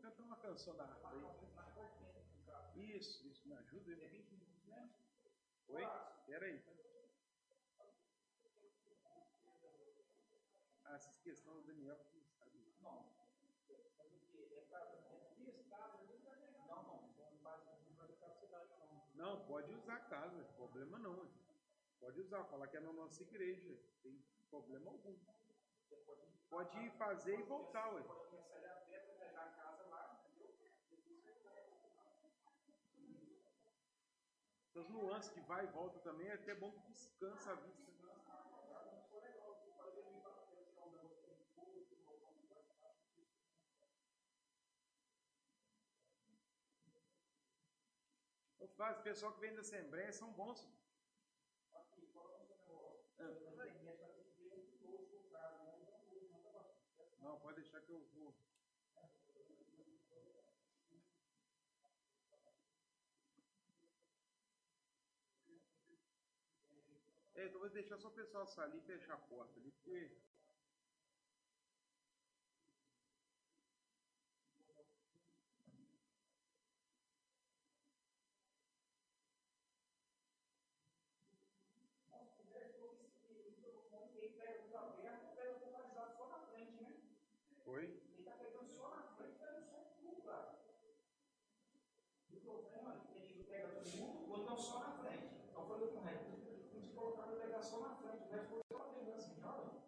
cantar uma canção da aí. Isso, isso, me ajuda aí. Oi? Peraí. Ah, essas questões do Daniel que não sabe. Não. Não, pode usar a casa, problema não. Pode usar, falar que é na nossa igreja, tem problema algum. Pode ir fazer e voltar, ué. Essas nuances que vai e volta também é até bom que descansa a vista. Eu faço, o pessoal que vem da Assembleia são bons. Não, pode deixar que eu vou. É, então vou deixar só o pessoal sair e fechar a porta ali, porque Foi? Ele está pegando só na frente, pegando só tudo lá. O problema é que ele pega tudo, ou então só na frente. Então foi o correto. Tem que colocar para pegar só na frente, o resto foi só pegando assim, olha.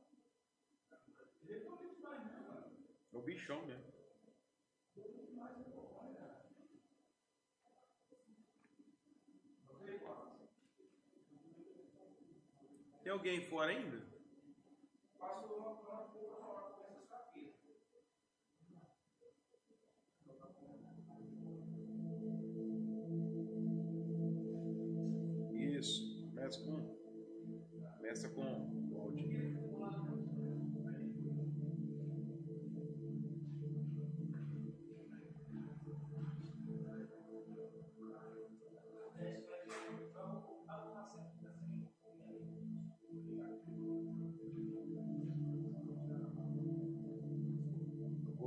Ele é muito demais, né, mano? O bichão mesmo. Tem alguém fora ainda? Uma começa com começa com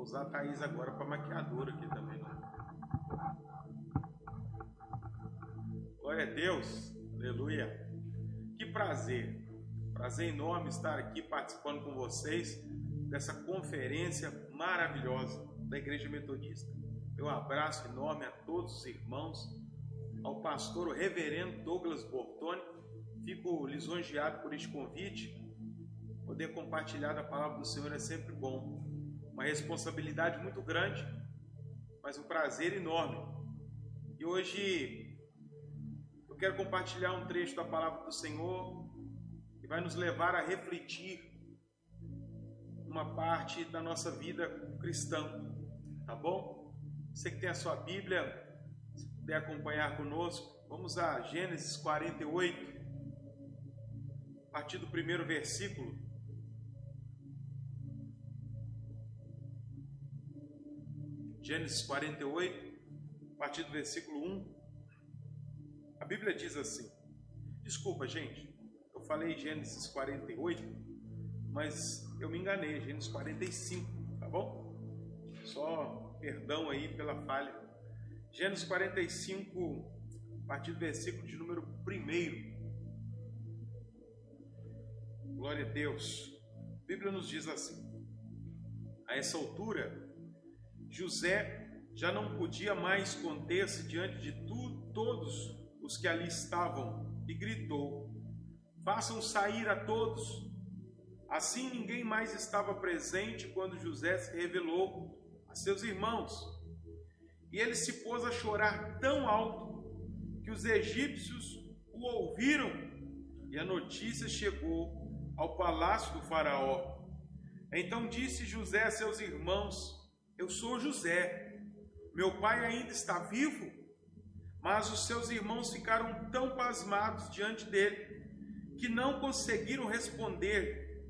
usar a Thaís agora para maquiadora aqui também. Glória a Deus, aleluia. Que prazer, prazer enorme estar aqui participando com vocês dessa conferência maravilhosa da Igreja Metodista. Meu abraço enorme a todos os irmãos, ao pastor o reverendo Douglas Bortoni. Fico lisonjeado por este convite. Poder compartilhar da palavra do Senhor é sempre bom. Uma responsabilidade muito grande, mas um prazer enorme. E hoje eu quero compartilhar um trecho da palavra do Senhor que vai nos levar a refletir uma parte da nossa vida cristã, tá bom? Você que tem a sua Bíblia, se puder acompanhar conosco, vamos a Gênesis 48, a partir do primeiro versículo. Gênesis 48, a partir do versículo 1. A Bíblia diz assim: Desculpa, gente, eu falei Gênesis 48, mas eu me enganei, Gênesis 45, tá bom? Só perdão aí pela falha. Gênesis 45, a partir do versículo de número 1. Glória a Deus. A Bíblia nos diz assim: A essa altura, José já não podia mais conter-se diante de tudo, todos os que ali estavam e gritou: Façam sair a todos. Assim ninguém mais estava presente quando José se revelou a seus irmãos. E ele se pôs a chorar tão alto que os egípcios o ouviram, e a notícia chegou ao palácio do Faraó. Então disse José a seus irmãos: Eu sou José, meu pai ainda está vivo? Mas os seus irmãos ficaram tão pasmados diante dele que não conseguiram responder.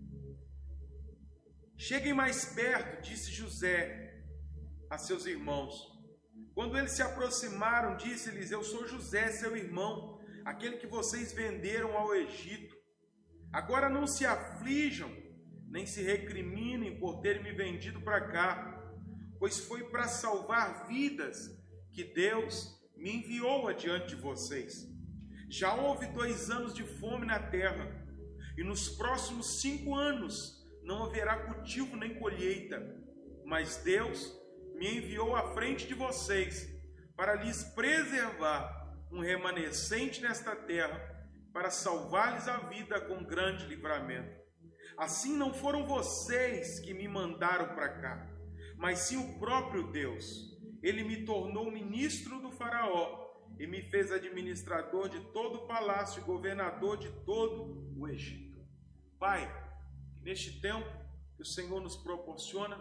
Cheguem mais perto, disse José a seus irmãos. Quando eles se aproximaram, disse-lhes: Eu sou José, seu irmão, aquele que vocês venderam ao Egito. Agora não se aflijam, nem se recriminem por terem me vendido para cá pois foi para salvar vidas que Deus me enviou adiante de vocês. Já houve dois anos de fome na terra, e nos próximos cinco anos não haverá cultivo nem colheita, mas Deus me enviou à frente de vocês para lhes preservar um remanescente nesta terra, para salvar-lhes a vida com grande livramento. Assim não foram vocês que me mandaram para cá, mas sim o próprio Deus. Ele me tornou ministro do Faraó e me fez administrador de todo o palácio e governador de todo o Egito. Pai, neste tempo que o Senhor nos proporciona,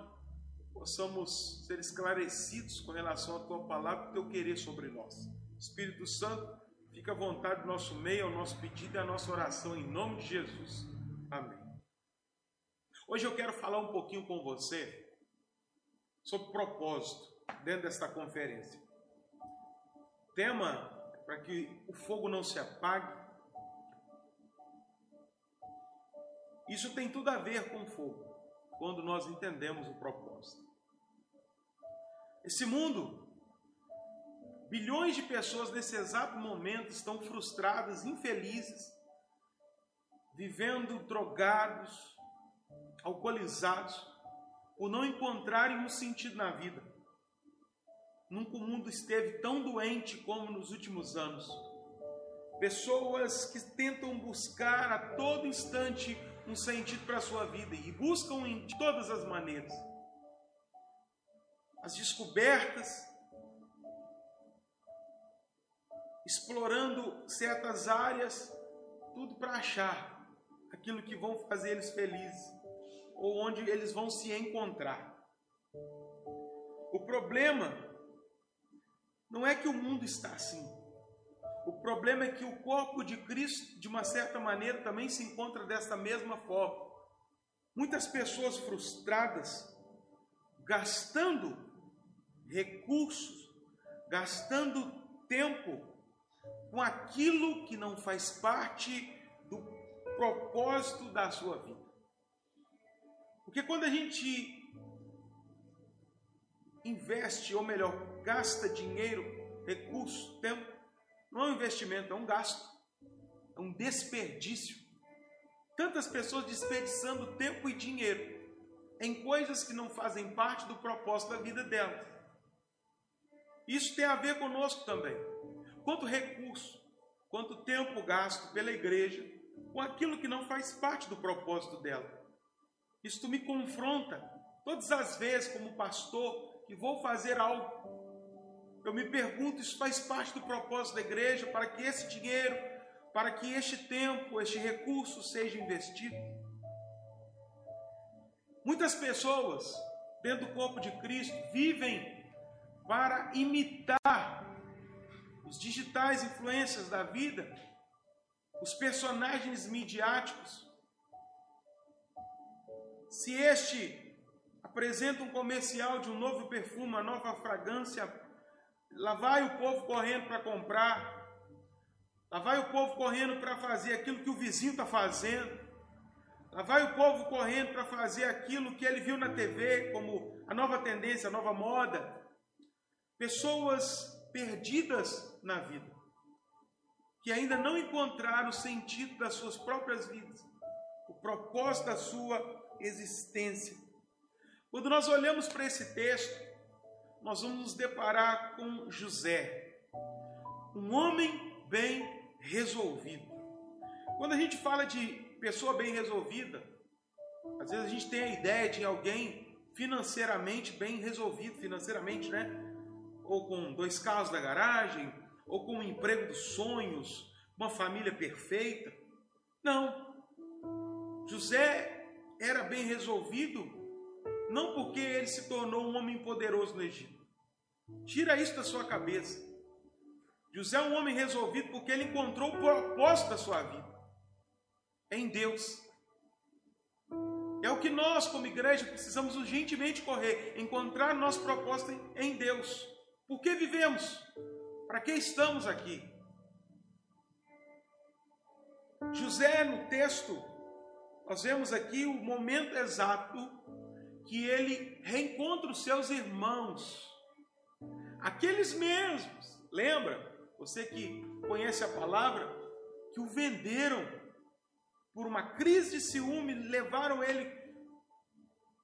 possamos ser esclarecidos com relação à tua palavra e teu querer sobre nós. Espírito Santo, fica à vontade do nosso meio, ao nosso pedido e à nossa oração em nome de Jesus. Amém. Hoje eu quero falar um pouquinho com você sobre propósito dentro desta conferência. Tema para que o fogo não se apague. Isso tem tudo a ver com fogo, quando nós entendemos o propósito. Esse mundo, bilhões de pessoas nesse exato momento estão frustradas, infelizes, vivendo drogados, alcoolizados, por não encontrarem um sentido na vida. Nunca o mundo esteve tão doente como nos últimos anos. Pessoas que tentam buscar a todo instante um sentido para a sua vida e buscam em todas as maneiras. As descobertas, explorando certas áreas, tudo para achar aquilo que vão fazer eles felizes ou onde eles vão se encontrar. O problema não é que o mundo está assim. O problema é que o corpo de Cristo, de uma certa maneira, também se encontra desta mesma forma. Muitas pessoas frustradas, gastando recursos, gastando tempo com aquilo que não faz parte do propósito da sua vida. Porque quando a gente investe, ou melhor, gasta dinheiro, recurso, tempo, não é um investimento, é um gasto, é um desperdício. Tantas pessoas desperdiçando tempo e dinheiro em coisas que não fazem parte do propósito da vida delas. Isso tem a ver conosco também. Quanto recurso, quanto tempo gasto pela igreja com aquilo que não faz parte do propósito dela. Isto me confronta todas as vezes, como pastor, que vou fazer algo. Eu me pergunto: isso faz parte do propósito da igreja para que esse dinheiro, para que este tempo, este recurso seja investido? Muitas pessoas, dentro do corpo de Cristo, vivem para imitar os digitais influências da vida, os personagens midiáticos, se este apresenta um comercial de um novo perfume, uma nova fragrância, lá vai o povo correndo para comprar, lá vai o povo correndo para fazer aquilo que o vizinho está fazendo, lá vai o povo correndo para fazer aquilo que ele viu na TV como a nova tendência, a nova moda. Pessoas perdidas na vida, que ainda não encontraram o sentido das suas próprias vidas, o propósito da sua existência. Quando nós olhamos para esse texto, nós vamos nos deparar com José, um homem bem resolvido. Quando a gente fala de pessoa bem resolvida, às vezes a gente tem a ideia de alguém financeiramente bem resolvido, financeiramente, né? Ou com dois carros da garagem, ou com um emprego dos sonhos, uma família perfeita. Não. José era bem resolvido, não porque ele se tornou um homem poderoso no Egito. Tira isso da sua cabeça. José é um homem resolvido porque ele encontrou o propósito da sua vida em Deus. É o que nós, como igreja, precisamos urgentemente correr, encontrar nosso propósito em Deus. Por que vivemos? Para que estamos aqui? José, no texto, nós vemos aqui o momento exato que ele reencontra os seus irmãos, aqueles mesmos, lembra? Você que conhece a palavra, que o venderam por uma crise de ciúme, levaram ele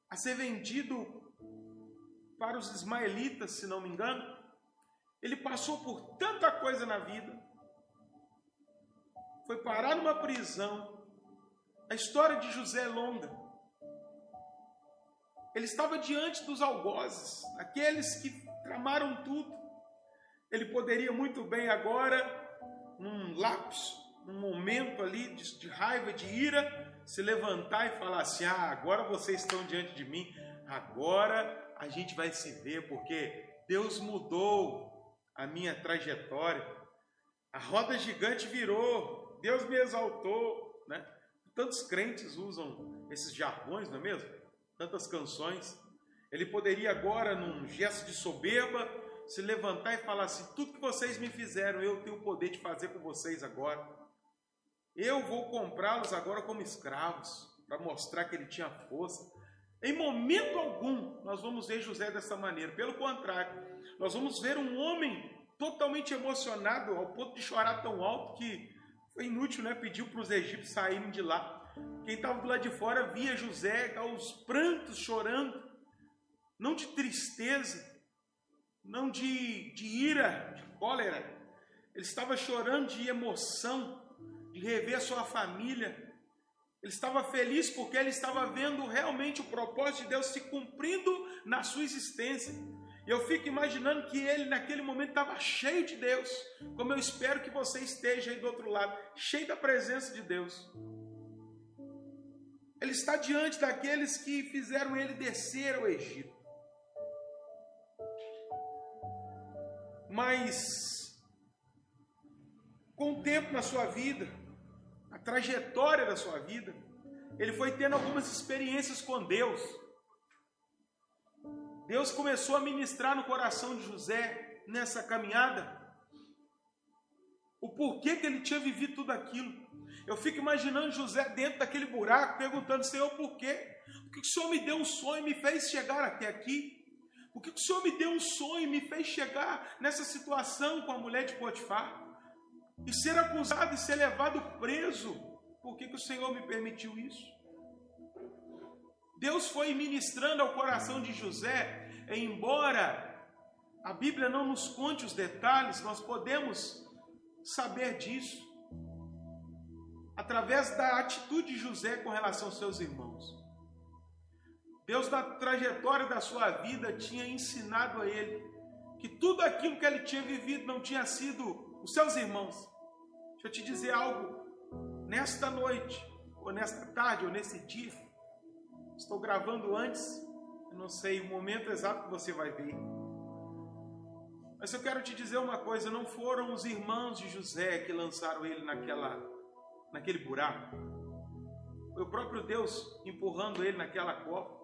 a ser vendido para os ismaelitas, se não me engano. Ele passou por tanta coisa na vida, foi parar numa prisão. A história de José é longa. Ele estava diante dos algozes, aqueles que tramaram tudo. Ele poderia muito bem agora, num lapso, num momento ali de, de raiva, de ira, se levantar e falar assim: Ah, agora vocês estão diante de mim, agora a gente vai se ver, porque Deus mudou a minha trajetória. A roda gigante virou, Deus me exaltou, né? Tantos crentes usam esses jargões, não é mesmo? Tantas canções. Ele poderia agora, num gesto de soberba, se levantar e falar assim: tudo que vocês me fizeram, eu tenho o poder de fazer com vocês agora. Eu vou comprá-los agora como escravos, para mostrar que ele tinha força. Em momento algum nós vamos ver José dessa maneira. Pelo contrário, nós vamos ver um homem totalmente emocionado ao ponto de chorar tão alto que foi inútil, né? Pediu para os egípcios saírem de lá. Quem estava do lado de fora via José aos prantos, chorando, não de tristeza, não de, de ira, de cólera. Ele estava chorando de emoção, de rever sua família, ele estava feliz porque ele estava vendo realmente o propósito de Deus se cumprindo na sua existência. Eu fico imaginando que ele naquele momento estava cheio de Deus, como eu espero que você esteja aí do outro lado, cheio da presença de Deus. Ele está diante daqueles que fizeram ele descer ao Egito. Mas, com o tempo na sua vida, a trajetória da sua vida, ele foi tendo algumas experiências com Deus. Deus começou a ministrar no coração de José nessa caminhada o porquê que ele tinha vivido tudo aquilo. Eu fico imaginando José dentro daquele buraco, perguntando: Senhor, por quê? Por que o Senhor me deu um sonho e me fez chegar até aqui? Por que o Senhor me deu um sonho e me fez chegar nessa situação com a mulher de Potifar? e ser acusado e ser levado preso. Por que, que o Senhor me permitiu isso? Deus foi ministrando ao coração de José, embora a Bíblia não nos conte os detalhes, nós podemos saber disso através da atitude de José com relação aos seus irmãos. Deus, na trajetória da sua vida, tinha ensinado a ele que tudo aquilo que ele tinha vivido não tinha sido os seus irmãos, Deixa eu te dizer algo. Nesta noite, ou nesta tarde, ou nesse dia, estou gravando antes, eu não sei o momento exato que você vai ver. Mas eu quero te dizer uma coisa: não foram os irmãos de José que lançaram ele naquela, naquele buraco. Foi o próprio Deus empurrando ele naquela copa.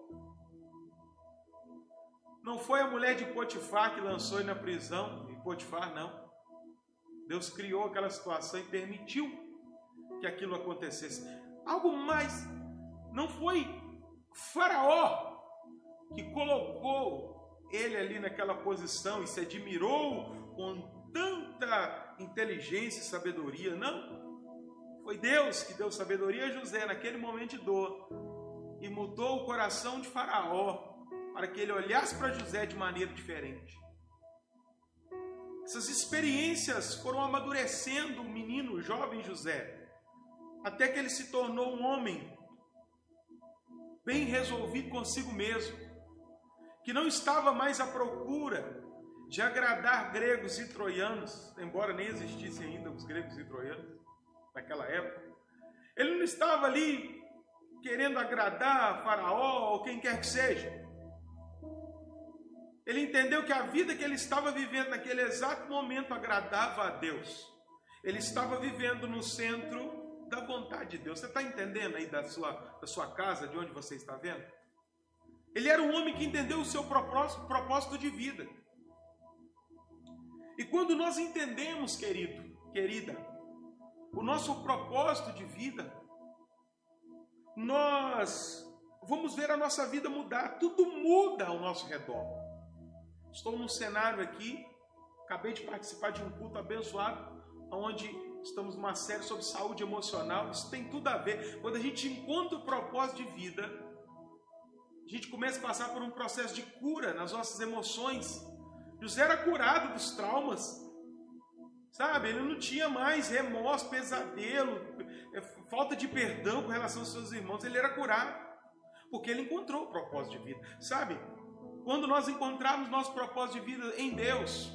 Não foi a mulher de Potifar que lançou ele na prisão, em Potifar, não. Deus criou aquela situação e permitiu que aquilo acontecesse. Algo mais, não foi Faraó que colocou ele ali naquela posição e se admirou com tanta inteligência e sabedoria, não. Foi Deus que deu sabedoria a José naquele momento de dor e mudou o coração de Faraó para que ele olhasse para José de maneira diferente. Essas experiências foram amadurecendo o menino, o jovem José, até que ele se tornou um homem bem resolvido consigo mesmo, que não estava mais à procura de agradar gregos e troianos, embora nem existissem ainda os gregos e troianos naquela época. Ele não estava ali querendo agradar Faraó ou quem quer que seja. Ele entendeu que a vida que ele estava vivendo naquele exato momento agradava a Deus. Ele estava vivendo no centro da vontade de Deus. Você está entendendo aí da sua, da sua casa, de onde você está vendo? Ele era um homem que entendeu o seu propósito, propósito de vida. E quando nós entendemos, querido, querida, o nosso propósito de vida, nós vamos ver a nossa vida mudar. Tudo muda ao nosso redor. Estou num cenário aqui, acabei de participar de um culto abençoado, onde estamos numa série sobre saúde emocional. Isso tem tudo a ver. Quando a gente encontra o propósito de vida, a gente começa a passar por um processo de cura nas nossas emoções. José era curado dos traumas, sabe? Ele não tinha mais remorso, pesadelo, é, falta de perdão com relação aos seus irmãos. Ele era curado, porque ele encontrou o propósito de vida, sabe? Quando nós encontrarmos nosso propósito de vida em Deus,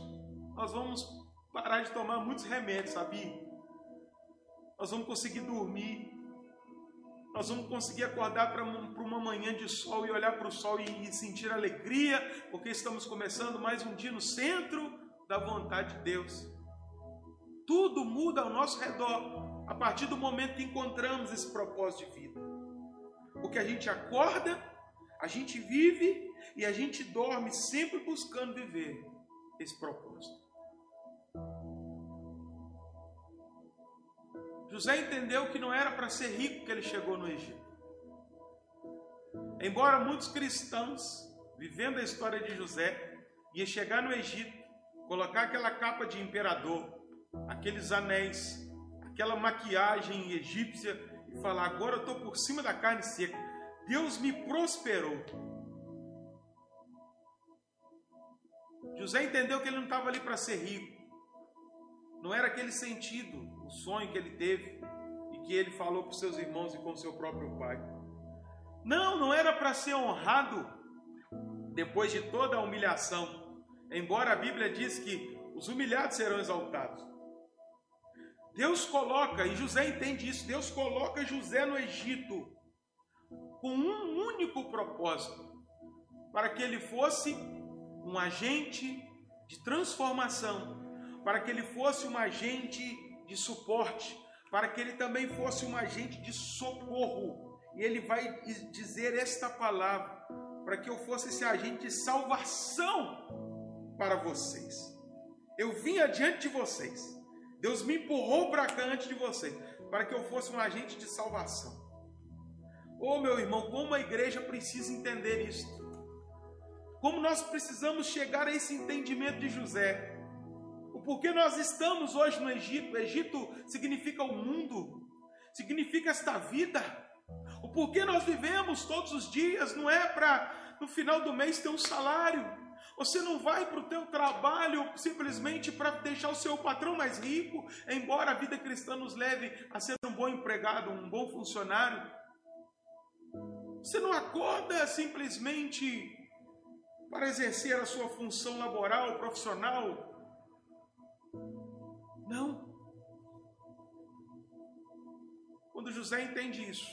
nós vamos parar de tomar muitos remédios, sabia? Nós vamos conseguir dormir, nós vamos conseguir acordar para uma manhã de sol e olhar para o sol e, e sentir alegria, porque estamos começando mais um dia no centro da vontade de Deus. Tudo muda ao nosso redor a partir do momento que encontramos esse propósito de vida. Porque a gente acorda, a gente vive e a gente dorme sempre buscando viver esse propósito. José entendeu que não era para ser rico que ele chegou no Egito. Embora muitos cristãos, vivendo a história de José, ia chegar no Egito, colocar aquela capa de imperador, aqueles anéis, aquela maquiagem egípcia e falar: agora eu estou por cima da carne seca. Deus me prosperou. José entendeu que ele não estava ali para ser rico. Não era aquele sentido sonho que ele teve e que ele falou para seus irmãos e com seu próprio pai. Não, não era para ser honrado depois de toda a humilhação. Embora a Bíblia diz que os humilhados serão exaltados. Deus coloca, e José entende isso, Deus coloca José no Egito com um único propósito, para que ele fosse um agente de transformação, para que ele fosse um agente de suporte, para que ele também fosse um agente de socorro. E ele vai dizer esta palavra, para que eu fosse esse agente de salvação para vocês. Eu vim adiante de vocês. Deus me empurrou para cá antes de vocês, para que eu fosse um agente de salvação. Oh, meu irmão, como a igreja precisa entender isso? Como nós precisamos chegar a esse entendimento de José porquê nós estamos hoje no Egito. O Egito significa o mundo, significa esta vida. O porquê nós vivemos todos os dias não é para no final do mês ter um salário. Você não vai para o teu trabalho simplesmente para deixar o seu patrão mais rico, embora a vida cristã nos leve a ser um bom empregado, um bom funcionário. Você não acorda simplesmente para exercer a sua função laboral, profissional, não. Quando José entende isso,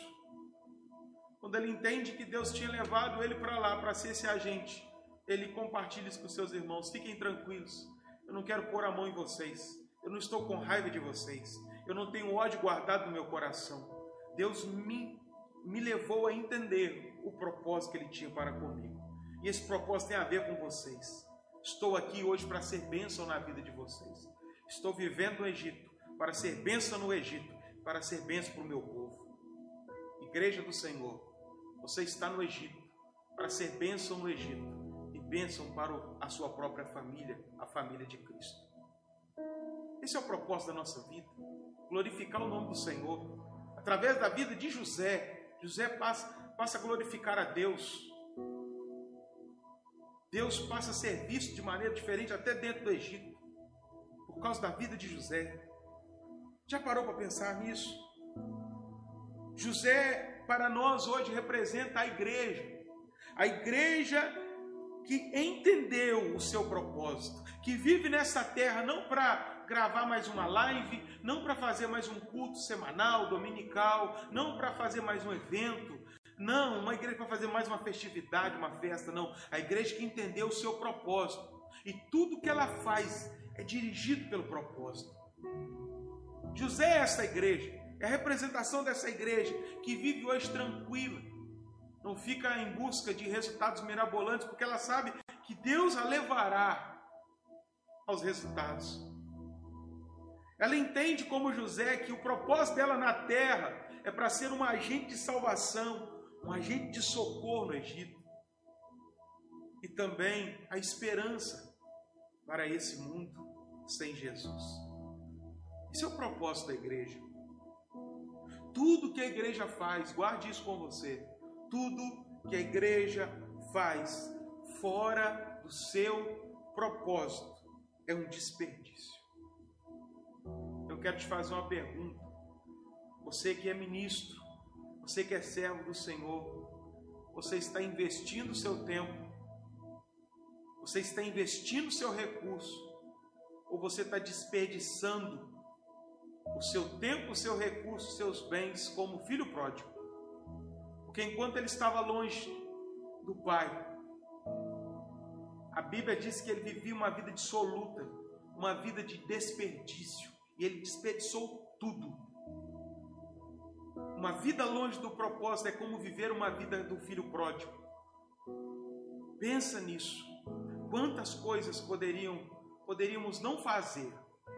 quando ele entende que Deus tinha levado ele para lá para ser esse agente, ele compartilha isso com seus irmãos. Fiquem tranquilos. Eu não quero pôr a mão em vocês. Eu não estou com raiva de vocês. Eu não tenho ódio guardado no meu coração. Deus me, me levou a entender o propósito que Ele tinha para comigo. E esse propósito tem a ver com vocês. Estou aqui hoje para ser bênção na vida de vocês. Estou vivendo no Egito para ser bênção no Egito, para ser bênção para o meu povo. Igreja do Senhor, você está no Egito para ser bênção no Egito e bênção para a sua própria família, a família de Cristo. Esse é o propósito da nossa vida, glorificar o nome do Senhor. Através da vida de José, José passa, passa a glorificar a Deus. Deus passa a ser visto de maneira diferente até dentro do Egito por causa da vida de José. Já parou para pensar nisso? José, para nós hoje, representa a igreja. A igreja que entendeu o seu propósito, que vive nessa terra não para gravar mais uma live, não para fazer mais um culto semanal, dominical, não para fazer mais um evento, não, uma igreja para fazer mais uma festividade, uma festa, não. A igreja que entendeu o seu propósito e tudo que ela faz é dirigido pelo propósito. José é essa igreja, é a representação dessa igreja que vive hoje tranquila, não fica em busca de resultados mirabolantes, porque ela sabe que Deus a levará aos resultados. Ela entende como José que o propósito dela na terra é para ser um agente de salvação, um agente de socorro no Egito e também a esperança para esse mundo sem Jesus. Esse é o propósito da igreja. Tudo que a igreja faz, guarde isso com você. Tudo que a igreja faz fora do seu propósito é um desperdício. Eu quero te fazer uma pergunta. Você que é ministro, você que é servo do Senhor, você está investindo seu tempo, você está investindo seu recurso, ou você está desperdiçando o seu tempo, o seu recurso, os seus bens como filho pródigo. Porque enquanto ele estava longe do Pai, a Bíblia diz que ele vivia uma vida dissoluta, uma vida de desperdício, e ele desperdiçou tudo. Uma vida longe do propósito é como viver uma vida do filho pródigo. Pensa nisso. Quantas coisas poderiam poderíamos não fazer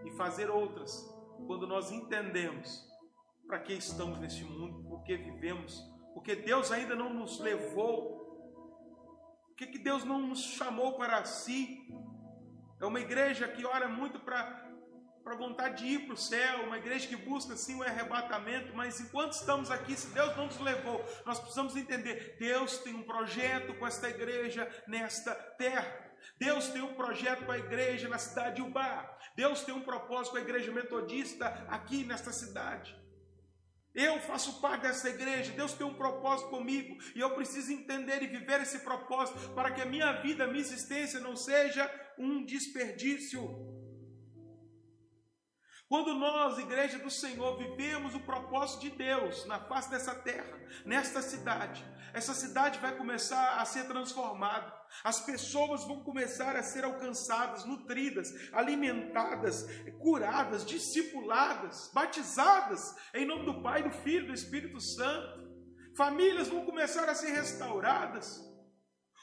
e fazer outras quando nós entendemos para que estamos neste mundo, por que vivemos, porque Deus ainda não nos levou, por que Deus não nos chamou para si. É uma igreja que ora muito para para vontade de ir para o céu, uma igreja que busca sim o arrebatamento, mas enquanto estamos aqui, se Deus não nos levou, nós precisamos entender: Deus tem um projeto com esta igreja nesta terra. Deus tem um projeto com a igreja na cidade de Ubá. Deus tem um propósito com a igreja metodista aqui nesta cidade. Eu faço parte dessa igreja, Deus tem um propósito comigo e eu preciso entender e viver esse propósito para que a minha vida, a minha existência não seja um desperdício. Quando nós, igreja do Senhor, vivemos o propósito de Deus na face dessa terra, nesta cidade, essa cidade vai começar a ser transformada. As pessoas vão começar a ser alcançadas, nutridas, alimentadas, curadas, discipuladas, batizadas em nome do Pai, do Filho e do Espírito Santo. Famílias vão começar a ser restauradas.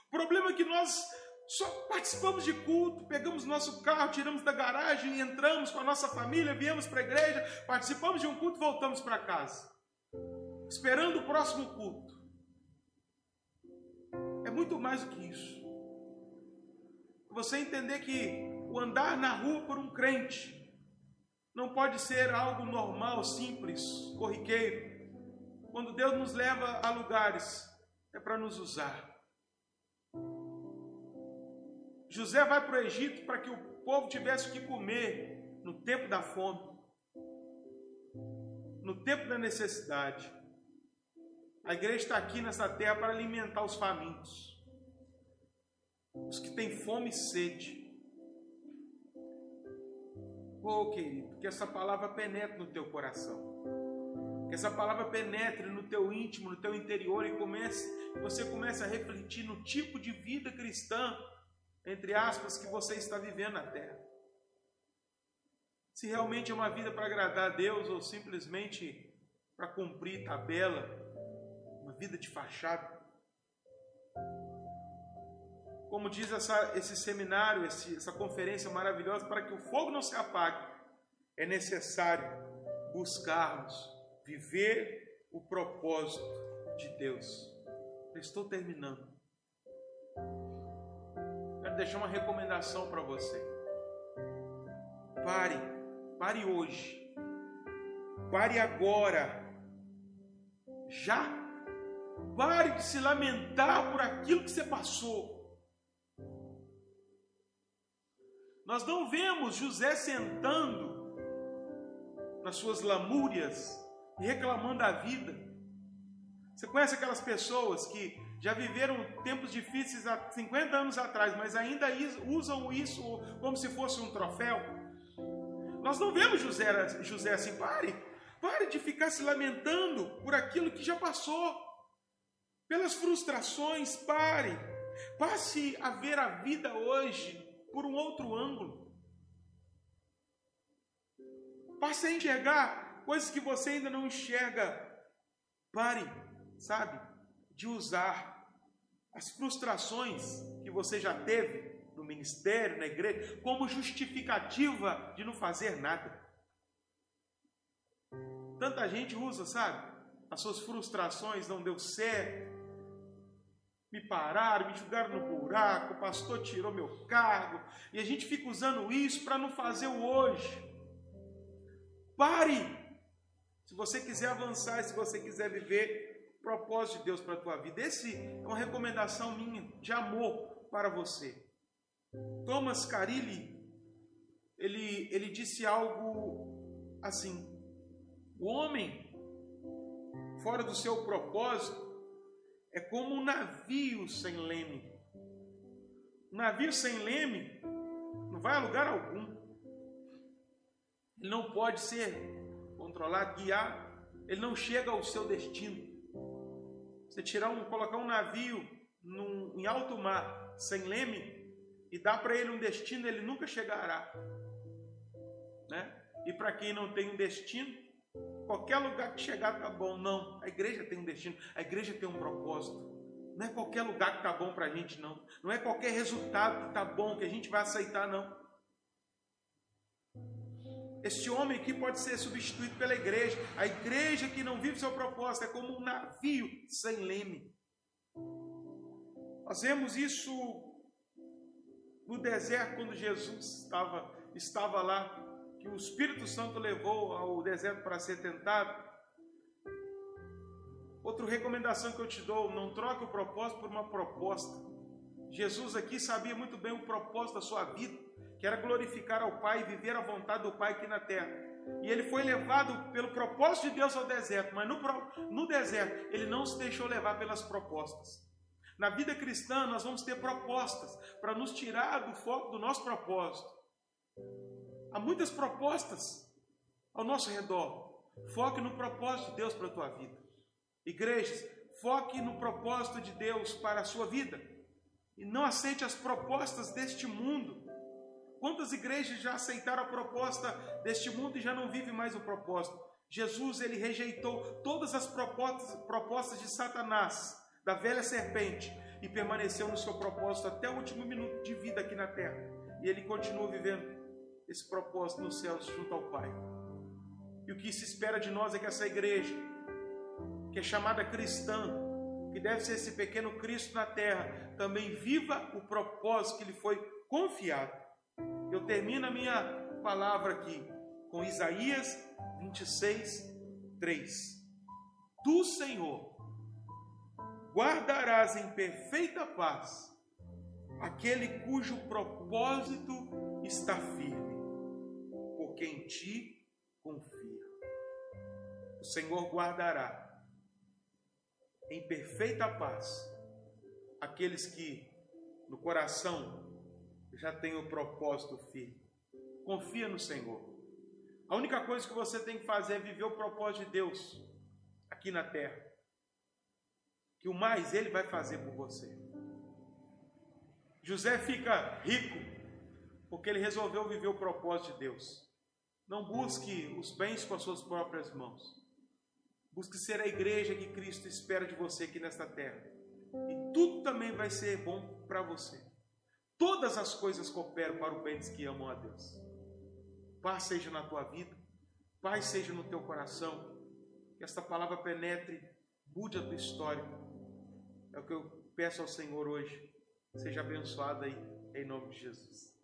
O problema é que nós só participamos de culto, pegamos nosso carro, tiramos da garagem, entramos com a nossa família, viemos para a igreja, participamos de um culto e voltamos para casa, esperando o próximo culto. É muito mais do que isso. Você entender que o andar na rua por um crente não pode ser algo normal, simples, corriqueiro. Quando Deus nos leva a lugares, é para nos usar. José vai para o Egito para que o povo tivesse o que comer no tempo da fome, no tempo da necessidade. A igreja está aqui nessa terra para alimentar os famintos, os que têm fome e sede. Oh, querido, que essa palavra penetre no teu coração. Que essa palavra penetre no teu íntimo, no teu interior e comece, você comece a refletir no tipo de vida cristã entre aspas, que você está vivendo na terra. Se realmente é uma vida para agradar a Deus ou simplesmente para cumprir tabela, uma vida de fachada. Como diz essa, esse seminário, esse, essa conferência maravilhosa, para que o fogo não se apague, é necessário buscarmos viver o propósito de Deus. Eu estou terminando deixar uma recomendação para você. Pare, pare hoje. Pare agora. Já. Pare de se lamentar por aquilo que você passou. Nós não vemos José sentando nas suas lamúrias e reclamando da vida. Você conhece aquelas pessoas que já viveram tempos difíceis há 50 anos atrás, mas ainda usam isso como se fosse um troféu. Nós não vemos José, José assim, pare, pare de ficar se lamentando por aquilo que já passou, pelas frustrações, pare, passe a ver a vida hoje por um outro ângulo. Passe a enxergar coisas que você ainda não enxerga. Pare, sabe? De usar as frustrações que você já teve no ministério, na igreja, como justificativa de não fazer nada. Tanta gente usa, sabe? as suas frustrações não deu certo, me pararam, me jogaram no buraco, o pastor tirou meu cargo, e a gente fica usando isso para não fazer o hoje. Pare! Se você quiser avançar, se você quiser viver propósito de Deus para a tua vida, esse é uma recomendação minha de amor para você. Thomas Carilli, ele, ele disse algo assim: o homem fora do seu propósito é como um navio sem leme. Um navio sem leme não vai a lugar algum. Ele não pode ser controlado, guiado. Ele não chega ao seu destino. Você tirar um, colocar um navio num, em alto mar sem leme e dar para ele um destino, ele nunca chegará. Né? E para quem não tem um destino, Qualquer lugar que chegar tá bom. Não, a igreja tem um destino, a igreja tem um propósito. Não é qualquer lugar que tá bom para a gente, não. Não é qualquer resultado que tá bom que a gente vai aceitar, não. Este homem aqui pode ser substituído pela igreja. A igreja que não vive seu propósito é como um navio sem leme. Nós vemos isso no deserto quando Jesus estava, estava lá que o Espírito Santo levou ao deserto para ser tentado. Outra recomendação que eu te dou: não troque o propósito por uma proposta. Jesus aqui sabia muito bem o propósito da sua vida, que era glorificar ao Pai e viver a vontade do Pai aqui na terra. E ele foi levado pelo propósito de Deus ao deserto, mas no, no deserto ele não se deixou levar pelas propostas. Na vida cristã, nós vamos ter propostas para nos tirar do foco do nosso propósito. Há muitas propostas ao nosso redor. Foque no propósito de Deus para a tua vida. Igrejas, foque no propósito de Deus para a sua vida. E não aceite as propostas deste mundo. Quantas igrejas já aceitaram a proposta deste mundo e já não vivem mais o propósito? Jesus ele rejeitou todas as propostas, propostas de Satanás, da velha serpente, e permaneceu no seu propósito até o último minuto de vida aqui na terra. E ele continua vivendo esse propósito nos céus junto ao Pai. E o que se espera de nós é que essa igreja, que é chamada cristã, que deve ser esse pequeno Cristo na terra, também viva o propósito que lhe foi confiado. Eu termino a minha palavra aqui com Isaías 26, 3. Do Senhor guardarás em perfeita paz aquele cujo propósito está firme porque em ti confia. O Senhor guardará em perfeita paz aqueles que no coração já têm o propósito firme. Confia no Senhor. A única coisa que você tem que fazer é viver o propósito de Deus aqui na terra. Que o mais Ele vai fazer por você. José fica rico porque ele resolveu viver o propósito de Deus. Não busque os bens com as suas próprias mãos. Busque ser a igreja que Cristo espera de você aqui nesta terra. E tudo também vai ser bom para você. Todas as coisas cooperam para o bem dos que amam a Deus. Paz seja na tua vida, paz seja no teu coração. Que esta palavra penetre, mude a tua história. É o que eu peço ao Senhor hoje. Seja abençoado aí, em nome de Jesus.